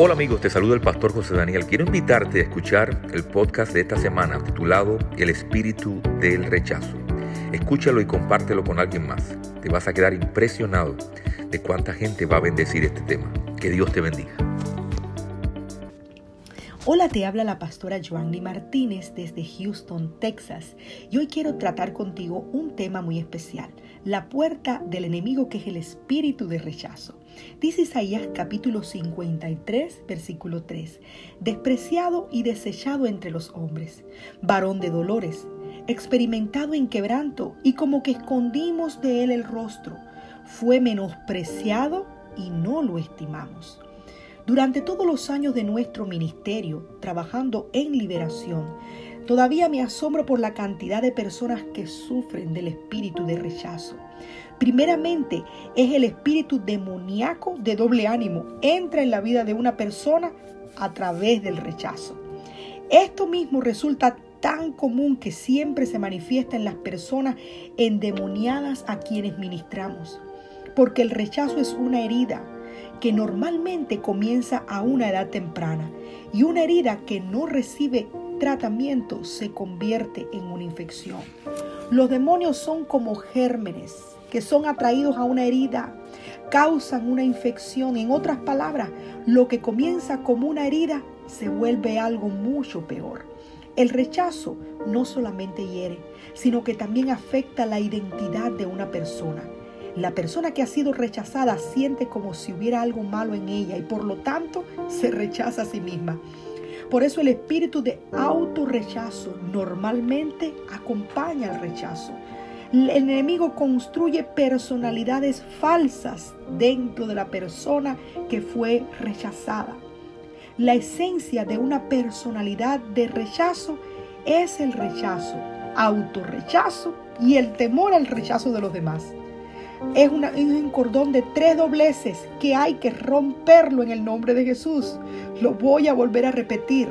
Hola amigos, te saluda el pastor José Daniel. Quiero invitarte a escuchar el podcast de esta semana titulado El espíritu del rechazo. Escúchalo y compártelo con alguien más. Te vas a quedar impresionado de cuánta gente va a bendecir este tema. Que Dios te bendiga. Hola, te habla la pastora Joanny Martínez desde Houston, Texas. Y hoy quiero tratar contigo un tema muy especial, la puerta del enemigo que es el espíritu de rechazo. Dice Isaías capítulo 53, versículo 3, despreciado y desechado entre los hombres, varón de dolores, experimentado en quebranto y como que escondimos de él el rostro, fue menospreciado y no lo estimamos. Durante todos los años de nuestro ministerio, trabajando en liberación, todavía me asombro por la cantidad de personas que sufren del espíritu de rechazo. Primeramente, es el espíritu demoníaco de doble ánimo. Entra en la vida de una persona a través del rechazo. Esto mismo resulta tan común que siempre se manifiesta en las personas endemoniadas a quienes ministramos. Porque el rechazo es una herida que normalmente comienza a una edad temprana y una herida que no recibe tratamiento se convierte en una infección. Los demonios son como gérmenes que son atraídos a una herida, causan una infección. En otras palabras, lo que comienza como una herida se vuelve algo mucho peor. El rechazo no solamente hiere, sino que también afecta la identidad de una persona. La persona que ha sido rechazada siente como si hubiera algo malo en ella y por lo tanto se rechaza a sí misma. Por eso el espíritu de autorrechazo normalmente acompaña al rechazo. El enemigo construye personalidades falsas dentro de la persona que fue rechazada. La esencia de una personalidad de rechazo es el rechazo, autorrechazo y el temor al rechazo de los demás. Es, un cordón de tres dobleces que hay que romperlo en el nombre de Jesús. Lo voy a volver a repetir.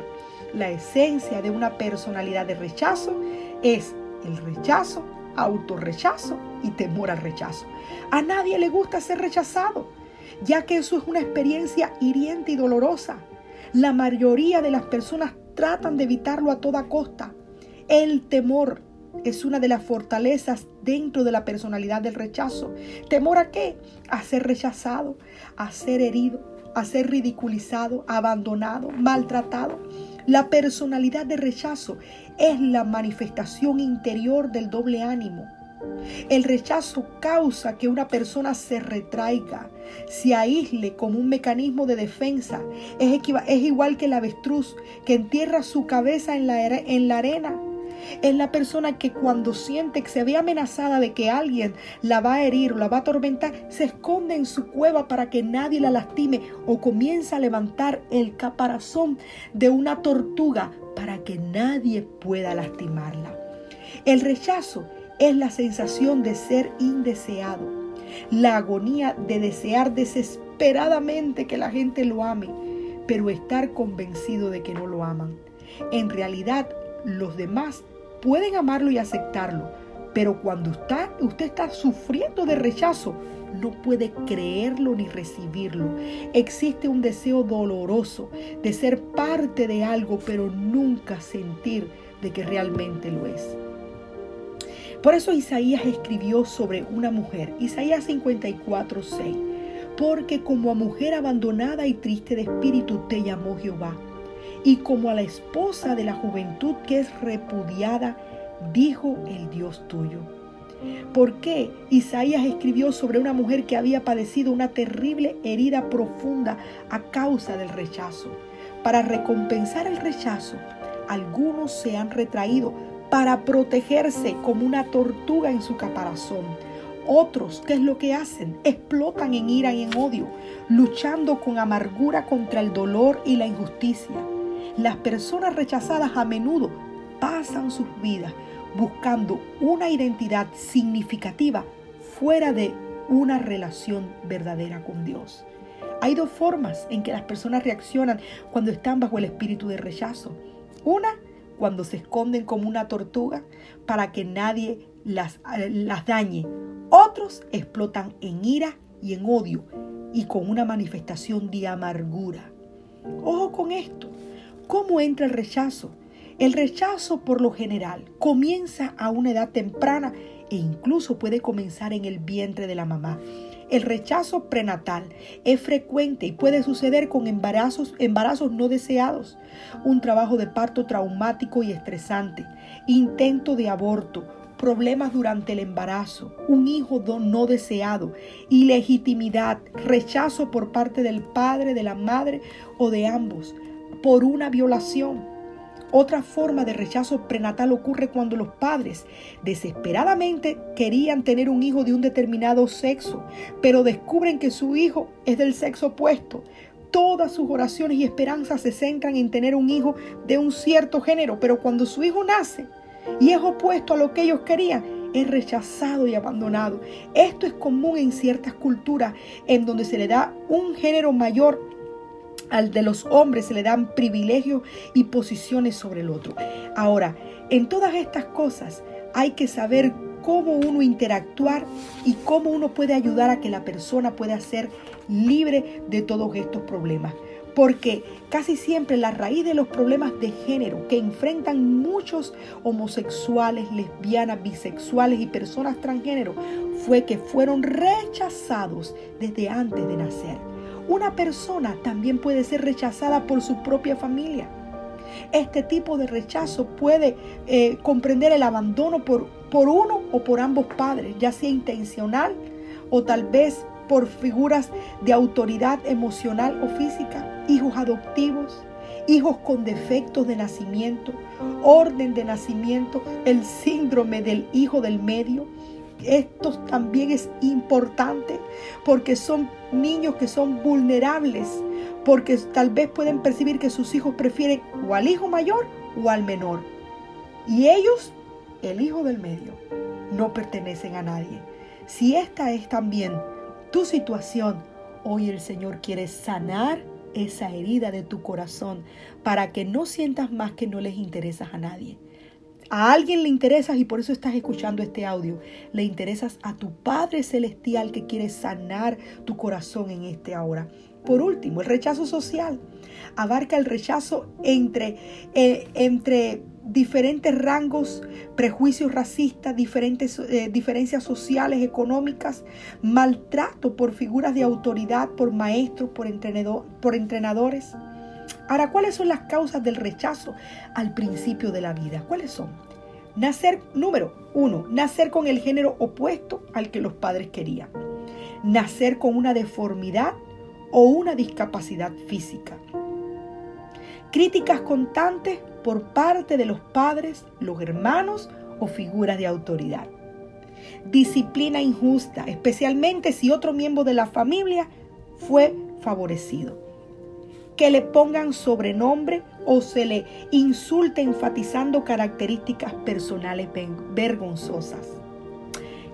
La esencia de una personalidad de rechazo es el rechazo, autorrechazo y temor al rechazo. A nadie le gusta ser rechazado, ya que eso es una experiencia hiriente y dolorosa. La mayoría de las personas tratan de evitarlo a toda costa. El temor es una de las fortalezas dentro de la personalidad del rechazo. ¿Temor a qué? A ser rechazado, a ser herido, a ser ridiculizado, abandonado, maltratado. La personalidad de rechazo es la manifestación interior del doble ánimo. El rechazo causa que una persona se retraiga, se aísle como un mecanismo de defensa. Es, igual que el avestruz que entierra su cabeza en la, en la arena es la persona que cuando siente que se ve amenazada de que alguien la va a herir o la va a atormentar, se esconde en su cueva para que nadie la lastime o comienza a levantar el caparazón de una tortuga para que nadie pueda lastimarla. El rechazo es la sensación de ser indeseado, la agonía de desear desesperadamente que la gente lo ame, pero estar convencido de que no lo aman. En realidad, los demás pueden amarlo y aceptarlo, pero cuando está, usted está sufriendo de rechazo, no puede creerlo ni recibirlo. Existe un deseo doloroso de ser parte de algo, pero nunca sentir de que realmente lo es. Por eso Isaías escribió sobre una mujer, Isaías 54, 6, porque como a mujer abandonada y triste de espíritu te llamó Jehová y como a la esposa de la juventud que es repudiada, dijo el Dios tuyo. ¿Por qué Isaías escribió sobre una mujer que había padecido una terrible herida profunda a causa del rechazo? Para recompensar el rechazo, algunos se han retraído para protegerse como una tortuga en su caparazón. Otros, ¿qué es lo que hacen? Explotan en ira y en odio, luchando con amargura contra el dolor y la injusticia. Las personas rechazadas a menudo pasan sus vidas buscando una identidad significativa fuera de una relación verdadera con Dios. Hay dos formas en que las personas reaccionan cuando están bajo el espíritu de rechazo. Una, cuando se esconden como una tortuga para que nadie las, las dañe. Otros explotan en ira y en odio y con una manifestación de amargura. Ojo con esto. ¿Cómo entra el rechazo? El rechazo por lo general comienza a una edad temprana e incluso puede comenzar en el vientre de la mamá. El rechazo prenatal es frecuente y puede suceder con embarazos, embarazos no deseados, un trabajo de parto traumático y estresante, intento de aborto, problemas durante el embarazo, un hijo no deseado, ilegitimidad, rechazo por parte del padre, de la madre o de ambos, por una violación. Otra forma de rechazo prenatal ocurre cuando los padres desesperadamente querían tener un hijo de un determinado sexo, pero descubren que su hijo es del sexo opuesto. Todas sus oraciones y esperanzas se centran en tener un hijo de un cierto género, pero cuando su hijo nace y es opuesto a lo que ellos querían, es rechazado y abandonado. Esto es común en ciertas culturas en donde se le da un género mayor al de los hombres se le dan privilegios y posiciones sobre el otro. Ahora, en todas estas cosas hay que saber cómo uno interactuar y cómo uno puede ayudar a que la persona pueda ser libre de todos estos problemas. Porque casi siempre la raíz de los problemas de género que enfrentan muchos homosexuales, lesbianas, bisexuales y personas transgénero fue que fueron rechazados desde antes de nacer. Una persona también puede ser rechazada por su propia familia. Este tipo de rechazo puede eh, comprender el abandono por, por uno o por ambos padres, ya sea intencional o tal vez por figuras de autoridad emocional o física, hijos adoptivos, hijos con defectos de nacimiento, orden de nacimiento, el síndrome del hijo del medio, esto también es importante porque son niños que son vulnerables, porque tal vez pueden percibir que sus hijos prefieren o al hijo mayor o al menor. Y ellos, el hijo del medio, no pertenecen a nadie. Si esta es también tu situación, hoy el Señor quiere sanar esa herida de tu corazón para que no sientas más que no les interesas a nadie a alguien le interesas y por eso estás escuchando este audio. Le interesas a tu Padre Celestial que quiere sanar tu corazón en este ahora. Por último, el rechazo social. Abarca el rechazo entre, eh, entre diferentes rangos, prejuicios racistas, diferentes eh, diferencias sociales, económicas, maltrato por figuras de autoridad, por maestros, por, entrenador, por entrenadores. Ahora, ¿cuáles son las causas del rechazo al principio de la vida? ¿Cuáles son? Nacer, número uno, nacer con el género opuesto al que los padres querían. Nacer con una deformidad o una discapacidad física. Críticas constantes por parte de los padres, los hermanos o figuras de autoridad. Disciplina injusta, especialmente si otro miembro de la familia fue favorecido que le pongan sobrenombre o se le insulte enfatizando características personales vergonzosas.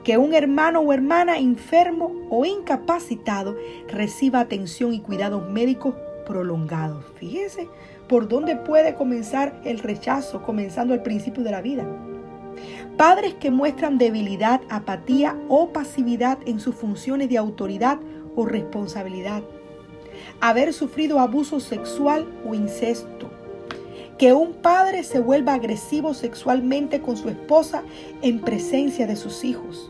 Que un hermano o hermana enfermo o incapacitado reciba atención y cuidados médicos prolongados. Fíjese por dónde puede comenzar el rechazo, comenzando al principio de la vida. Padres que muestran debilidad, apatía o pasividad en sus funciones de autoridad o responsabilidad haber sufrido abuso sexual o incesto. Que un padre se vuelva agresivo sexualmente con su esposa en presencia de sus hijos.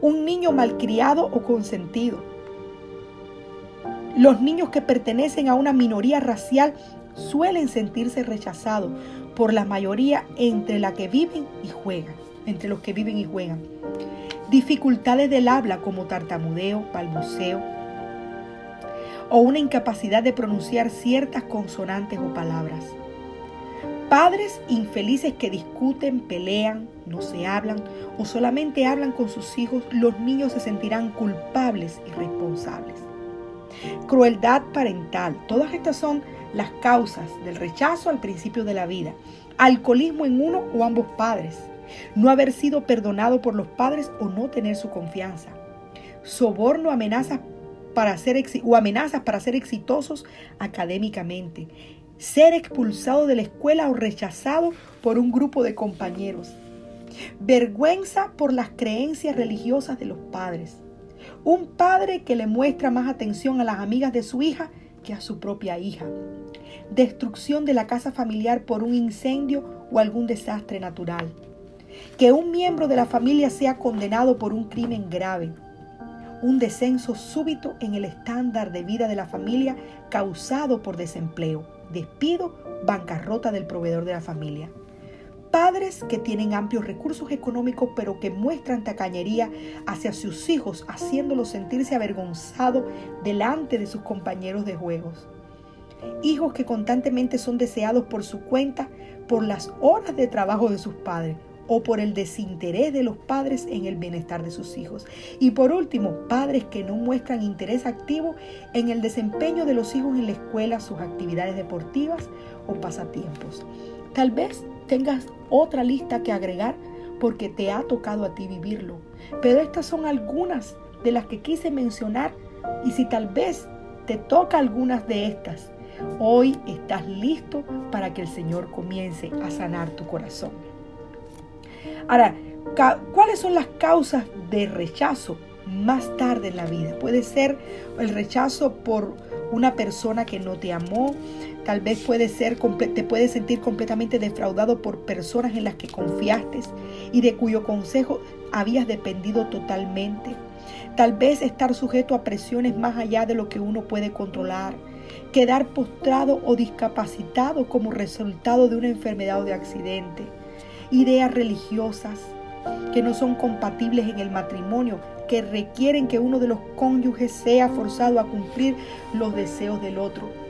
Un niño malcriado o consentido. Los niños que pertenecen a una minoría racial suelen sentirse rechazados por la mayoría entre la que viven y juegan, entre los que viven y juegan. Dificultades del habla como tartamudeo, balbuceo, o una incapacidad de pronunciar ciertas consonantes o palabras. Padres infelices que discuten, pelean, no se hablan o solamente hablan con sus hijos, los niños se sentirán culpables y responsables. Crueldad parental, todas estas son las causas del rechazo al principio de la vida. Alcoholismo en uno o ambos padres. No haber sido perdonado por los padres o no tener su confianza. Soborno, amenazas para ser o amenazas para ser exitosos académicamente, ser expulsado de la escuela o rechazado por un grupo de compañeros, vergüenza por las creencias religiosas de los padres, un padre que le muestra más atención a las amigas de su hija que a su propia hija. Destrucción de la casa familiar por un incendio o algún desastre natural. Que un miembro de la familia sea condenado por un crimen grave. Un descenso súbito en el estándar de vida de la familia causado por desempleo, despido, bancarrota del proveedor de la familia padres que tienen amplios recursos económicos pero que muestran tacañería hacia sus hijos, haciéndolos sentirse avergonzados delante de sus compañeros de juegos. Hijos que constantemente son deseados por su cuenta, por las horas de trabajo de sus padres o por el desinterés de los padres en el bienestar de sus hijos. Y por último, padres que no muestran interés activo en el desempeño de los hijos en la escuela, sus actividades deportivas o pasatiempos. Tal vez tengas otra lista que agregar porque te ha tocado a ti vivirlo. Pero estas son algunas de las que quise mencionar y si tal vez te toca algunas de estas, hoy estás listo para que el Señor comience a sanar tu corazón. Ahora, ¿cuáles son las causas de rechazo más tarde en la vida? Puede ser el rechazo por una persona que no te amó, Tal vez puede ser, te puedes sentir completamente defraudado por personas en las que confiaste y de cuyo consejo habías dependido totalmente. Tal vez estar sujeto a presiones más allá de lo que uno puede controlar. Quedar postrado o discapacitado como resultado de una enfermedad o de accidente. Ideas religiosas que no son compatibles en el matrimonio, que requieren que uno de los cónyuges sea forzado a cumplir los deseos del otro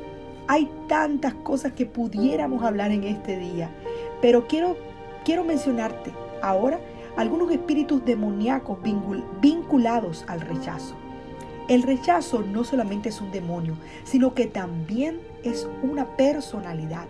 hay tantas cosas que pudiéramos hablar en este día, pero quiero, quiero mencionarte ahora algunos espíritus demoníacos vinculados al rechazo. El rechazo no solamente es un demonio, sino que también es una personalidad.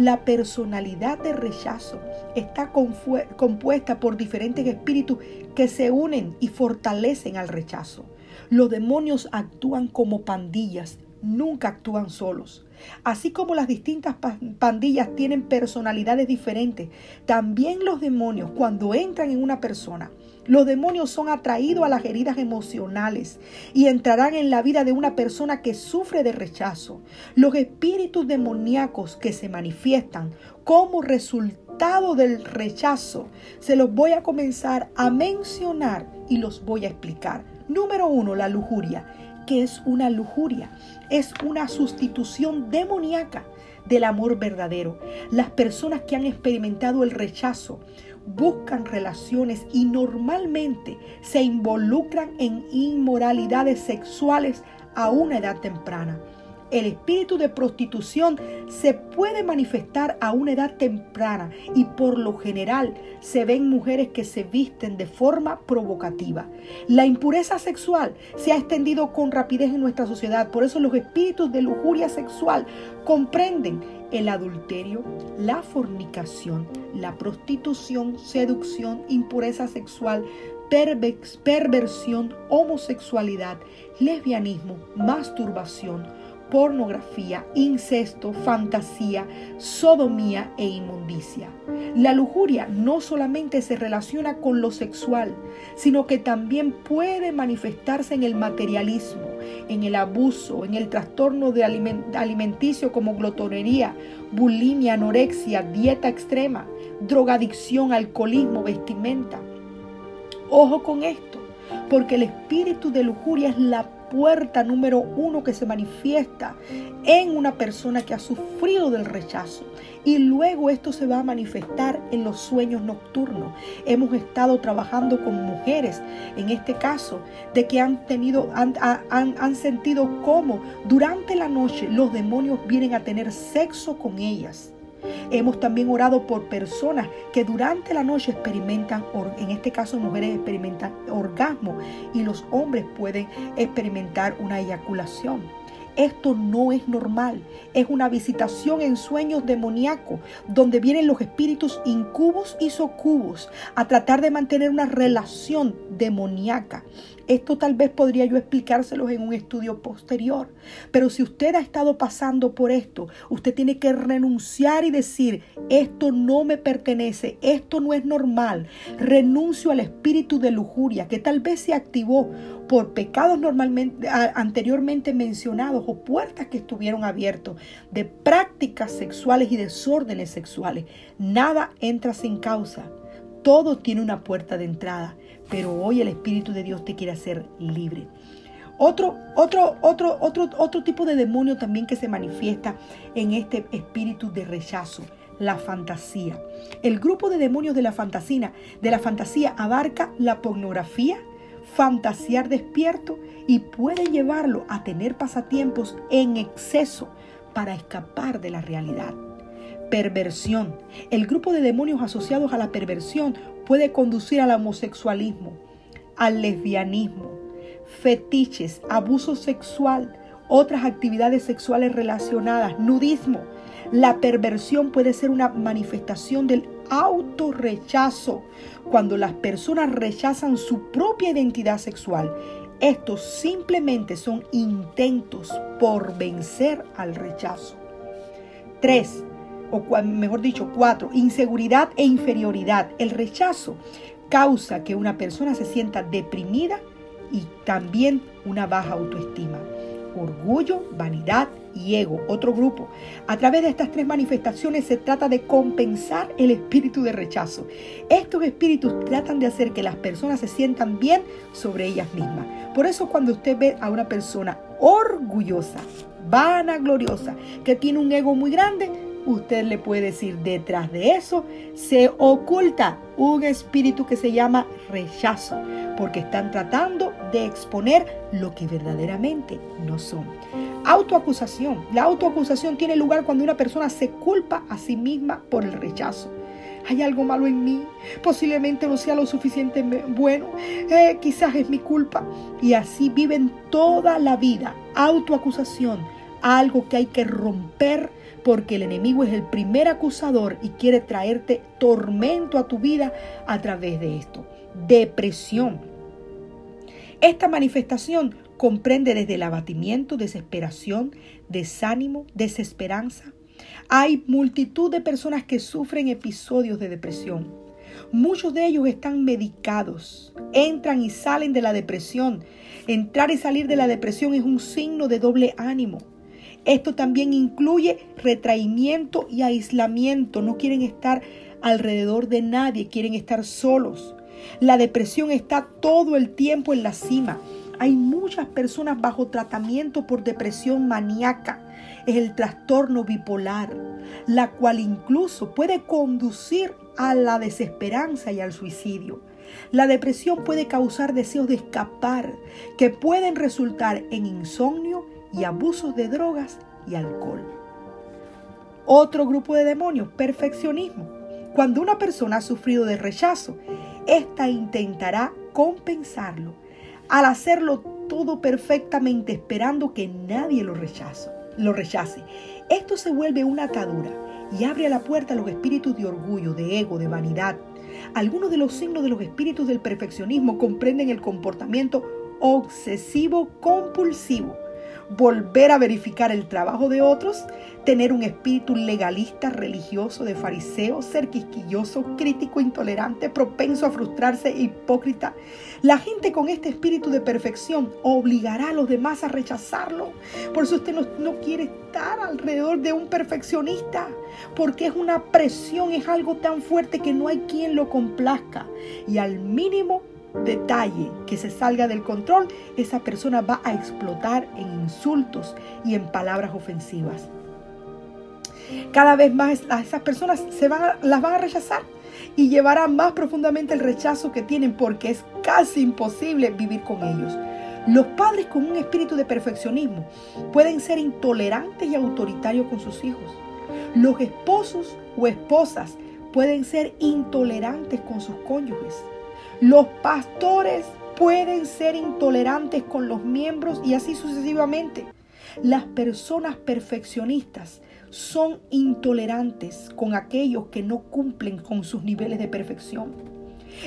La personalidad de rechazo está compuesta por diferentes espíritus que se unen y fortalecen al rechazo. Los demonios actúan como pandillas, nunca actúan solos. Así como las distintas pandillas tienen personalidades diferentes, también los demonios cuando entran en una persona, los demonios son atraídos a las heridas emocionales y entrarán en la vida de una persona que sufre de rechazo. Los espíritus demoníacos que se manifiestan como resultado del rechazo, se los voy a comenzar a mencionar y los voy a explicar. Número uno, la lujuria que es una lujuria, es una sustitución demoníaca del amor verdadero. Las personas que han experimentado el rechazo buscan relaciones y normalmente se involucran en inmoralidades sexuales a una edad temprana. El espíritu de prostitución se puede manifestar a una edad temprana y por lo general se ven mujeres que se visten de forma provocativa. La impureza sexual se ha extendido con rapidez en nuestra sociedad, por eso los espíritus de lujuria sexual comprenden el adulterio, la fornicación, la prostitución, seducción, impureza sexual, perversión, homosexualidad, lesbianismo, masturbación, pornografía, incesto, fantasía, sodomía e inmundicia. La lujuria no solamente se relaciona con lo sexual, sino que también puede manifestarse en el materialismo, en el abuso, en el trastorno de alimenticio como glotonería, bulimia, anorexia, dieta extrema, drogadicción, alcoholismo, vestimenta. Ojo con esto, porque el espíritu de lujuria es la puerta número uno que se manifiesta en una persona que ha sufrido del rechazo. Y luego esto se va a manifestar en los sueños nocturnos. Hemos estado trabajando con mujeres, en este caso, de que han tenido, han, han sentido cómo durante la noche los demonios vienen a tener sexo con ellas. Hemos también orado por personas que durante la noche experimentan, en este caso mujeres experimentan orgasmo y los hombres pueden experimentar una eyaculación. Esto no es normal, es una visitación en sueños demoníacos, donde vienen los espíritus incubos y socubos a tratar de mantener una relación demoníaca. Esto tal vez podría yo explicárselos en un estudio posterior. Pero si usted ha estado pasando por esto, usted tiene que renunciar y decir, esto no me pertenece, esto no es normal. Renuncio al espíritu de lujuria que tal vez se activó por pecados normalmente, anteriormente mencionados o puertas que estuvieron abiertas de prácticas sexuales y desórdenes sexuales. Nada entra sin causa. Todo tiene una puerta de entrada, pero hoy el Espíritu de Dios te quiere hacer libre. Otro, otro, otro, otro, otro tipo de demonio también que se manifiesta en este espíritu de rechazo, la fantasía. El grupo de demonios de la fantasía, de la fantasía abarca la pornografía, fantasear despierto y puede llevarlo a tener pasatiempos en exceso para escapar de la realidad. Perversión. El grupo de demonios asociados a la perversión puede conducir al homosexualismo, al lesbianismo, fetiches, abuso sexual, otras actividades sexuales relacionadas, nudismo. La perversión puede ser una manifestación del autorrechazo cuando las personas rechazan su propia identidad sexual. Estos simplemente son intentos por vencer al rechazo. 3. O mejor dicho, 4. Inseguridad e inferioridad. El rechazo causa que una persona se sienta deprimida y también una baja autoestima orgullo, vanidad y ego, otro grupo. A través de estas tres manifestaciones se trata de compensar el espíritu de rechazo. Estos espíritus tratan de hacer que las personas se sientan bien sobre ellas mismas. Por eso cuando usted ve a una persona orgullosa, vanagloriosa, que tiene un ego muy grande, usted le puede decir, detrás de eso se oculta un espíritu que se llama rechazo, porque están tratando de exponer lo que verdaderamente no son. Autoacusación. La autoacusación tiene lugar cuando una persona se culpa a sí misma por el rechazo. Hay algo malo en mí, posiblemente no sea lo suficiente bueno, eh, quizás es mi culpa. Y así viven toda la vida. Autoacusación, algo que hay que romper porque el enemigo es el primer acusador y quiere traerte tormento a tu vida a través de esto. Depresión. Esta manifestación comprende desde el abatimiento, desesperación, desánimo, desesperanza. Hay multitud de personas que sufren episodios de depresión. Muchos de ellos están medicados, entran y salen de la depresión. Entrar y salir de la depresión es un signo de doble ánimo. Esto también incluye retraimiento y aislamiento. No quieren estar alrededor de nadie, quieren estar solos. La depresión está todo el tiempo en la cima. Hay muchas personas bajo tratamiento por depresión maníaca. Es el trastorno bipolar, la cual incluso puede conducir a la desesperanza y al suicidio. La depresión puede causar deseos de escapar que pueden resultar en insomnio y abusos de drogas y alcohol. Otro grupo de demonios, perfeccionismo. Cuando una persona ha sufrido de rechazo, ésta intentará compensarlo al hacerlo todo perfectamente esperando que nadie lo rechace, lo rechace. Esto se vuelve una atadura y abre la puerta a los espíritus de orgullo, de ego, de vanidad. Algunos de los signos de los espíritus del perfeccionismo comprenden el comportamiento obsesivo compulsivo, volver a verificar el trabajo de otros, tener un espíritu legalista, religioso, de fariseo, ser quisquilloso, crítico, intolerante, propenso a frustrarse, hipócrita. La gente con este espíritu de perfección obligará a los demás a rechazarlo. Por eso usted no, no quiere estar alrededor de un perfeccionista, porque es una presión, es algo tan fuerte que no hay quien lo complazca. Y al mínimo detalle que se salga del control, esa persona va a explotar en insultos y en palabras ofensivas. Cada vez más esas personas se van las van a rechazar y llevarán más profundamente el rechazo que tienen porque es casi imposible vivir con ellos. Los padres con un espíritu de perfeccionismo pueden ser intolerantes y autoritarios con sus hijos. Los esposos o esposas pueden ser intolerantes con sus cónyuges. Los pastores pueden ser intolerantes con los miembros y así sucesivamente. Las personas perfeccionistas son intolerantes con aquellos que no cumplen con sus niveles de perfección.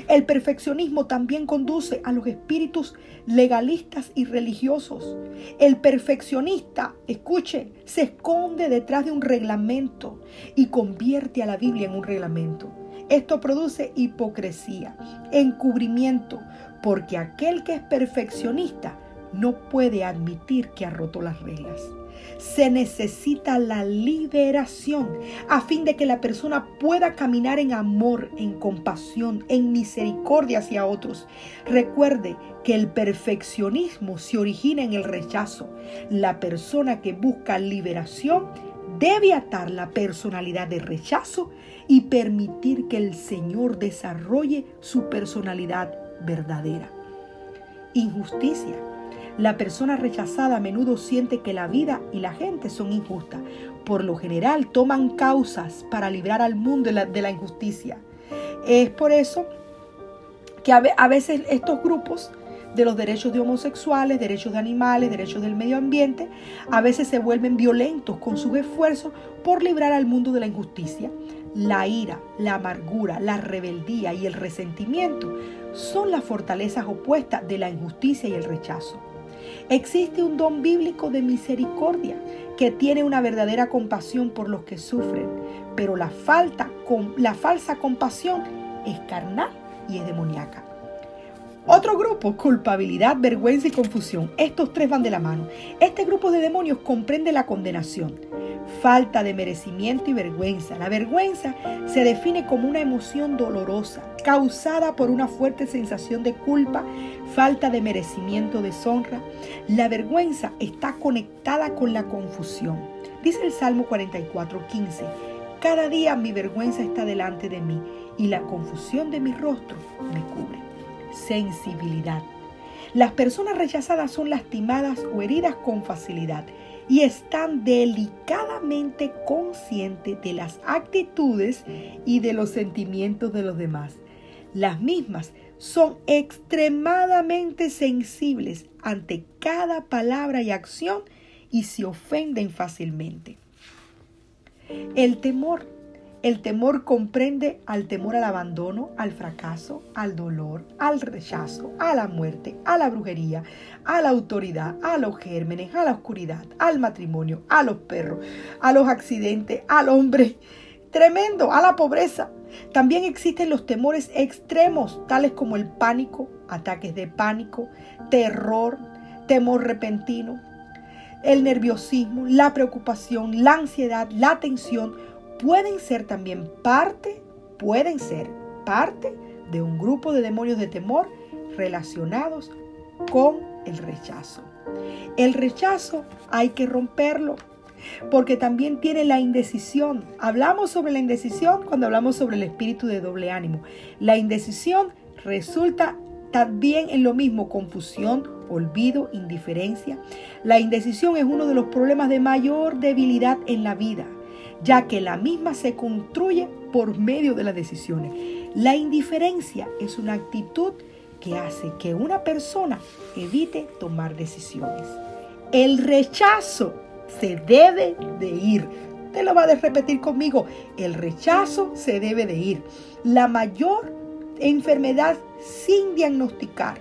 El perfeccionismo también conduce a los espíritus legalistas y religiosos. El perfeccionista, escuche, se esconde detrás de un reglamento y convierte a la Biblia en un reglamento. Esto produce hipocresía, encubrimiento, porque aquel que es perfeccionista no puede admitir que ha roto las reglas se necesita la liberación a fin de que la persona pueda caminar en amor, en compasión, en misericordia hacia otros. Recuerde que el perfeccionismo se origina en el rechazo. La persona que busca liberación debe atar la personalidad de rechazo y permitir que el Señor desarrolle su personalidad verdadera. Injusticia la persona rechazada a menudo siente que la vida y la gente son injustas. Por lo general toman causas para librar al mundo de la, injusticia. Es por eso que a veces estos grupos de los derechos de homosexuales, derechos de animales, derechos del medio ambiente, a veces se vuelven violentos con sus esfuerzos por librar al mundo de la injusticia. La ira, la amargura, la rebeldía y el resentimiento son las fortalezas opuestas de la injusticia y el rechazo. Existe un don bíblico de misericordia que tiene una verdadera compasión por los que sufren, pero la, falta, la falsa compasión es carnal y es demoníaca. Otro grupo, culpabilidad, vergüenza y confusión. Estos tres van de la mano. Este grupo de demonios comprende la condenación, falta de merecimiento y vergüenza. La vergüenza se define como una emoción dolorosa, causada por una fuerte sensación de culpa, falta de merecimiento, deshonra. La vergüenza está conectada con la confusión. Dice el Salmo 44, 15. Cada día mi vergüenza está delante de mí y la confusión de mi rostro me cubre sensibilidad. Las personas rechazadas son lastimadas o heridas con facilidad y están delicadamente conscientes de las actitudes y de los sentimientos de los demás. Las mismas son extremadamente sensibles ante cada palabra y acción y se ofenden fácilmente. El temor el temor comprende al temor al abandono, al fracaso, al dolor, al rechazo, a la muerte, a la brujería, a la autoridad, a los gérmenes, a la oscuridad, al matrimonio, a los perros, a los accidentes, al hombre. Tremendo, a la pobreza. También existen los temores extremos, tales como el pánico, ataques de pánico, terror, temor repentino, el nerviosismo, la preocupación, la ansiedad, la tensión, pueden ser también parte, pueden ser parte de un grupo de demonios de temor relacionados con el rechazo. El rechazo hay que romperlo porque también tiene la indecisión. Hablamos sobre la indecisión cuando hablamos sobre el espíritu de doble ánimo. La indecisión resulta también en lo mismo confusión, olvido, indiferencia. La indecisión es uno de los problemas de mayor debilidad en la vida ya que la misma se construye por medio de las decisiones. La indiferencia es una actitud que hace que una persona evite tomar decisiones. El rechazo se debe de ir. Te lo va a repetir conmigo. El rechazo se debe de ir. La mayor enfermedad sin diagnosticar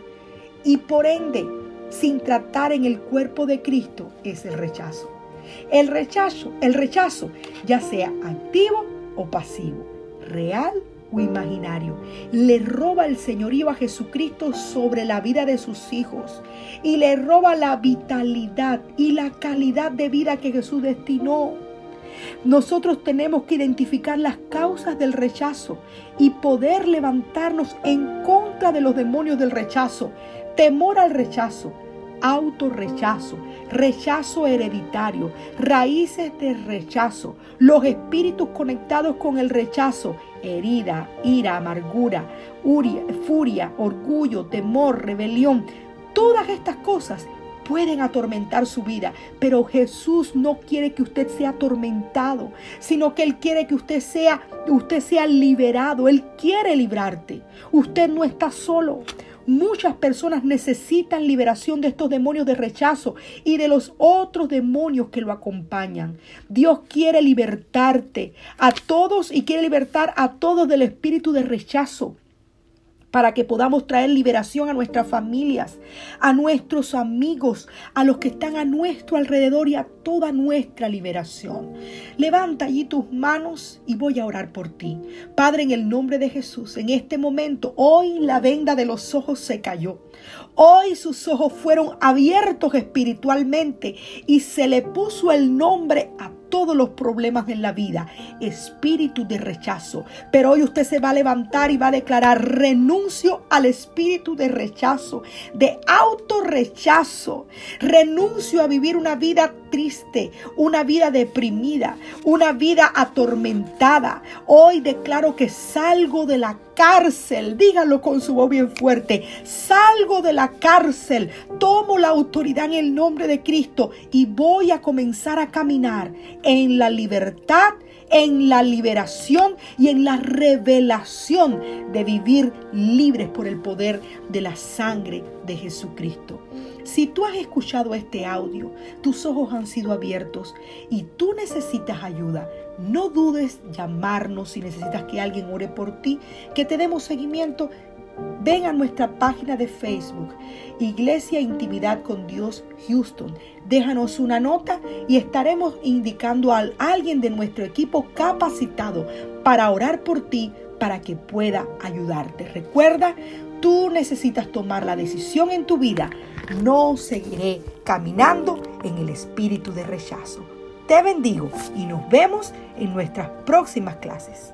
y por ende sin tratar en el cuerpo de Cristo es el rechazo. El rechazo, el rechazo, ya sea activo o pasivo, real o imaginario, le roba el señorío a Jesucristo sobre la vida de sus hijos y le roba la vitalidad y la calidad de vida que Jesús destinó. Nosotros tenemos que identificar las causas del rechazo y poder levantarnos en contra de los demonios del rechazo, temor al rechazo, autorrechazo, rechazo hereditario, raíces de rechazo, los espíritus conectados con el rechazo, herida, ira, amargura, furia, orgullo, temor, rebelión. Todas estas cosas pueden atormentar su vida, pero Jesús no quiere que usted sea atormentado, sino que Él quiere que usted sea, usted sea liberado. Él quiere librarte. Usted no está solo. Muchas personas necesitan liberación de estos demonios de rechazo y de los otros demonios que lo acompañan. Dios quiere libertarte a todos y quiere libertar a todos del espíritu de rechazo. Para que podamos traer liberación a nuestras familias, a nuestros amigos, a los que están a nuestro alrededor y a toda nuestra liberación. Levanta allí tus manos y voy a orar por ti. Padre, en el nombre de Jesús, en este momento, hoy la venda de los ojos se cayó. Hoy sus ojos fueron abiertos espiritualmente y se le puso el nombre a todos los problemas en la vida, espíritu de rechazo. Pero hoy usted se va a levantar y va a declarar, renuncio al espíritu de rechazo, de autorrechazo. Renuncio a vivir una vida triste, una vida deprimida, una vida atormentada. Hoy declaro que salgo de la cárcel, dígalo con su voz bien fuerte, salgo de la cárcel, tomo la autoridad en el nombre de Cristo y voy a comenzar a caminar en la libertad, en la liberación y en la revelación de vivir libres por el poder de la sangre de Jesucristo. Si tú has escuchado este audio, tus ojos han sido abiertos y tú necesitas ayuda, no dudes llamarnos si necesitas que alguien ore por ti, que te demos seguimiento Ven a nuestra página de Facebook, Iglesia Intimidad con Dios Houston. Déjanos una nota y estaremos indicando a alguien de nuestro equipo capacitado para orar por ti para que pueda ayudarte. Recuerda, tú necesitas tomar la decisión en tu vida. No seguiré caminando en el espíritu de rechazo. Te bendigo y nos vemos en nuestras próximas clases.